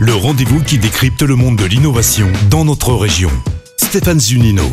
Le rendez-vous qui décrypte le monde de l'innovation dans notre région. Stéphane Zunino.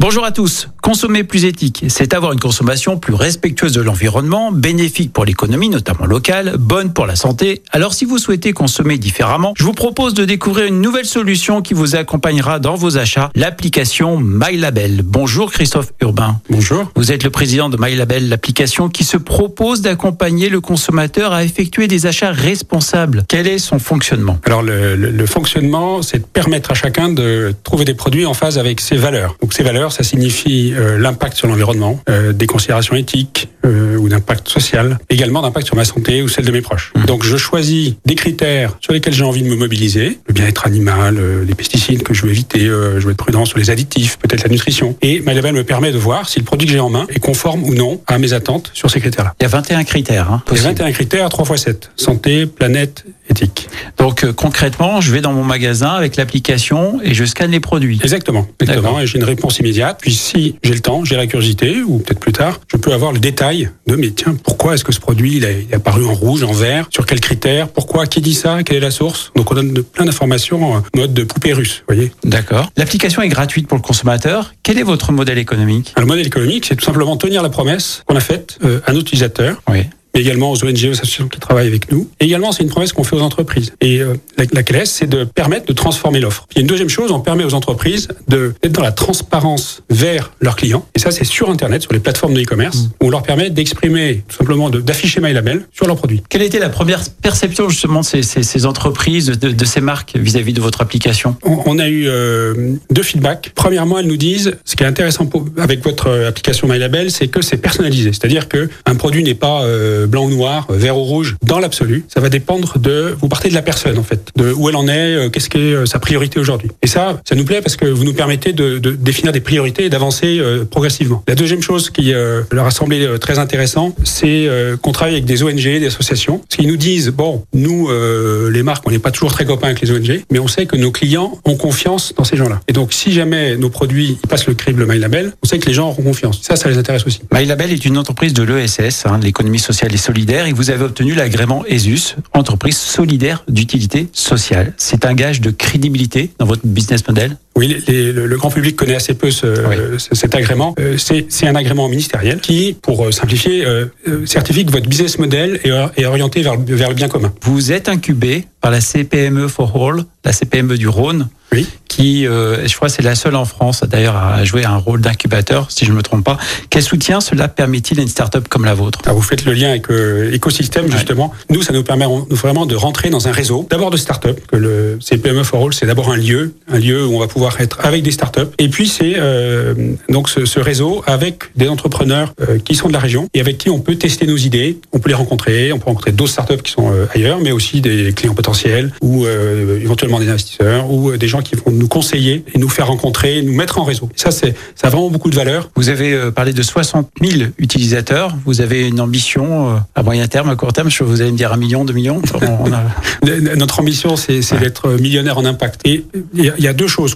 Bonjour à tous. Consommer plus éthique, c'est avoir une consommation plus respectueuse de l'environnement, bénéfique pour l'économie, notamment locale, bonne pour la santé. Alors si vous souhaitez consommer différemment, je vous propose de découvrir une nouvelle solution qui vous accompagnera dans vos achats, l'application MyLabel. Bonjour Christophe Urbain. Bonjour. Vous êtes le président de MyLabel, l'application qui se propose d'accompagner le consommateur à effectuer des achats responsables. Quel est son fonctionnement? Alors le, le, le fonctionnement, c'est de permettre à chacun de trouver des produits en phase avec ses valeurs. Donc ces valeurs, ça signifie euh, l'impact sur l'environnement, euh, des considérations éthiques euh, ou d'impact social, également d'impact sur ma santé ou celle de mes proches. Mmh. Donc je choisis des critères sur lesquels j'ai envie de me mobiliser, le bien-être animal, euh, les pesticides que je veux éviter, euh, je veux être prudent sur les additifs, peut-être la nutrition. Et MyLabel me permet de voir si le produit que j'ai en main est conforme ou non à mes attentes sur ces critères-là. Il y a 21 critères. Hein, Il y a 21 critères, 3 x 7. Santé, planète, éthique. Donc euh, concrètement, je vais dans mon magasin avec l'application et je scanne les produits. Exactement. Exactement. Et j'ai une réponse immédiate. Puis si j'ai le temps, j'ai la curiosité, ou peut-être plus tard, je peux avoir le détail de mais tiens, pourquoi est-ce que ce produit il est apparu en rouge, en vert, sur quels critères, pourquoi, qui dit ça, quelle est la source? Donc on donne de, plein d'informations en mode de poupée russe, voyez. D'accord. L'application est gratuite pour le consommateur. Quel est votre modèle économique? Alors, Le modèle économique, c'est tout simplement tenir la promesse qu'on a faite euh, à nos utilisateurs. Oui mais également aux ONG, aux associations qui travaillent avec nous. Et également, c'est une promesse qu'on fait aux entreprises. Et euh, la, laquelle est, c'est de permettre de transformer l'offre. Il y a une deuxième chose, on permet aux entreprises d'être dans la transparence vers leurs clients. Et ça, c'est sur Internet, sur les plateformes de e-commerce, mmh. où on leur permet d'exprimer, tout simplement, d'afficher MyLabel sur leurs produits. Quelle était la première perception justement de ces, ces, ces entreprises, de, de, ces marques vis-à-vis -vis de votre application? On, on, a eu euh, deux feedbacks. Premièrement, elles nous disent, ce qui est intéressant pour, avec votre application MyLabel, c'est que c'est personnalisé. C'est-à-dire que un produit n'est pas euh, blanc ou noir, vert ou rouge, dans l'absolu. Ça va dépendre de, vous partez de la personne en fait, de où elle en est, qu'est-ce qui est sa priorité aujourd'hui. Et ça, ça nous plaît parce que vous nous permettez de, de définir des priorités et d'avancer euh, progressivement. La deuxième chose qui euh, leur a semblé euh, très intéressant, c'est euh, qu'on travaille avec des ONG, des associations, parce qu'ils nous disent bon, nous euh, les marques, on n'est pas toujours très copains avec les ONG, mais on sait que nos clients ont confiance dans ces gens-là. Et donc, si jamais nos produits passent le crible MyLabel, on sait que les gens auront confiance. Ça, ça les intéresse aussi. MyLabel est une entreprise de l'ESS, hein, l'économie sociale et solidaire, et vous avez obtenu l'agrément ESUS, entreprise solidaire d'utilité sociale. C'est un gage de crédibilité dans votre business model? Oui, les, le, le, grand public connaît assez peu ce, oui. cet agrément. Euh, c'est un agrément ministériel qui, pour simplifier, euh, certifie que votre business model est, est orienté vers, vers le bien commun. Vous êtes incubé par la CPME for All, la CPME du Rhône, oui. Qui, euh, je crois, c'est la seule en France d'ailleurs à jouer un rôle d'incubateur, si je ne me trompe pas. Quel soutien cela permet-il à une start-up comme la vôtre? Ah, Vous faites le lien avec euh, l'écosystème, justement. Ouais. Nous, ça nous permet vraiment de rentrer dans un réseau, d'abord de start-up, le CPME for All, c'est d'abord un lieu, un lieu où on va pouvoir être avec des start-up. Et puis, c'est euh, donc ce, ce, réseau avec des entrepreneurs euh, qui sont de la région et avec qui on peut tester nos idées, on peut les rencontrer, on peut rencontrer d'autres start-up qui sont euh, ailleurs, mais aussi des clients potentiels ou éventuellement des investisseurs ou des gens qui vont nous conseiller et nous faire rencontrer, nous mettre en réseau. Ça, c'est ça a vraiment beaucoup de valeur. Vous avez parlé de 60 000 utilisateurs. Vous avez une ambition à moyen terme, à court terme. Je vous allez me dire un million, deux millions. On a... Notre ambition, c'est ouais. d'être millionnaire en impact. Et il y a deux choses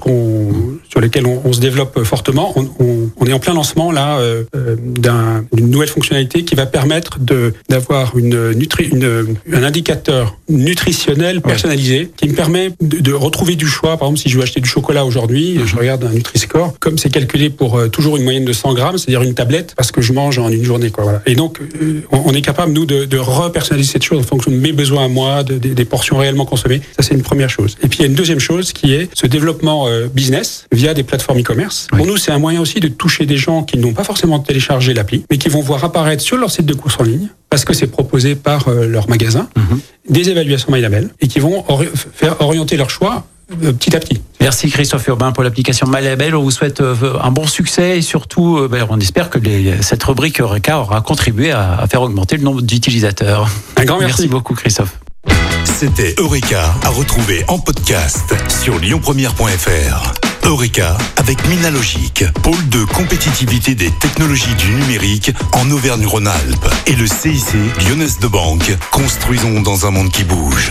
sur lesquelles on, on, se développe fortement. On, on, on, est en plein lancement là euh, d'une un, nouvelle fonctionnalité qui va permettre d'avoir une, nutri, une, un indicateur nutritionnel personnalisé ouais. qui me permet de, de, retrouver du choix. Par exemple, si je veux acheter du chocolat aujourd'hui, je regarde un Nutri-Score. Comme c'est calculé pour euh, toujours une moyenne de 100 grammes, c'est-à-dire une tablette, parce que je mange en une journée. Quoi, voilà. Et donc, euh, on est capable nous de, de repersonnaliser cette chose en fonction de mes besoins à moi, de, de, des portions réellement consommées. Ça, c'est une première chose. Et puis il y a une deuxième chose qui est ce développement euh, business via des plateformes e-commerce. Oui. Pour nous, c'est un moyen aussi de toucher des gens qui n'ont pas forcément téléchargé l'appli, mais qui vont voir apparaître sur leur site de course en ligne, parce que c'est proposé par leur magasin, mm -hmm. des évaluations MyLabel, et qui vont ori faire orienter leur choix petit à petit. Merci Christophe Urbain pour l'application MyLabel. On vous souhaite euh, un bon succès et surtout, euh, ben, on espère que les, cette rubrique Eureka aura contribué à, à faire augmenter le nombre d'utilisateurs. Un grand merci. Merci beaucoup Christophe. C'était Eureka à retrouver en podcast sur lyonpremière.fr. Eureka avec Minalogic, pôle de compétitivité des technologies du numérique en Auvergne-Rhône-Alpes et le CIC Lyonnaise de Banque. Construisons dans un monde qui bouge.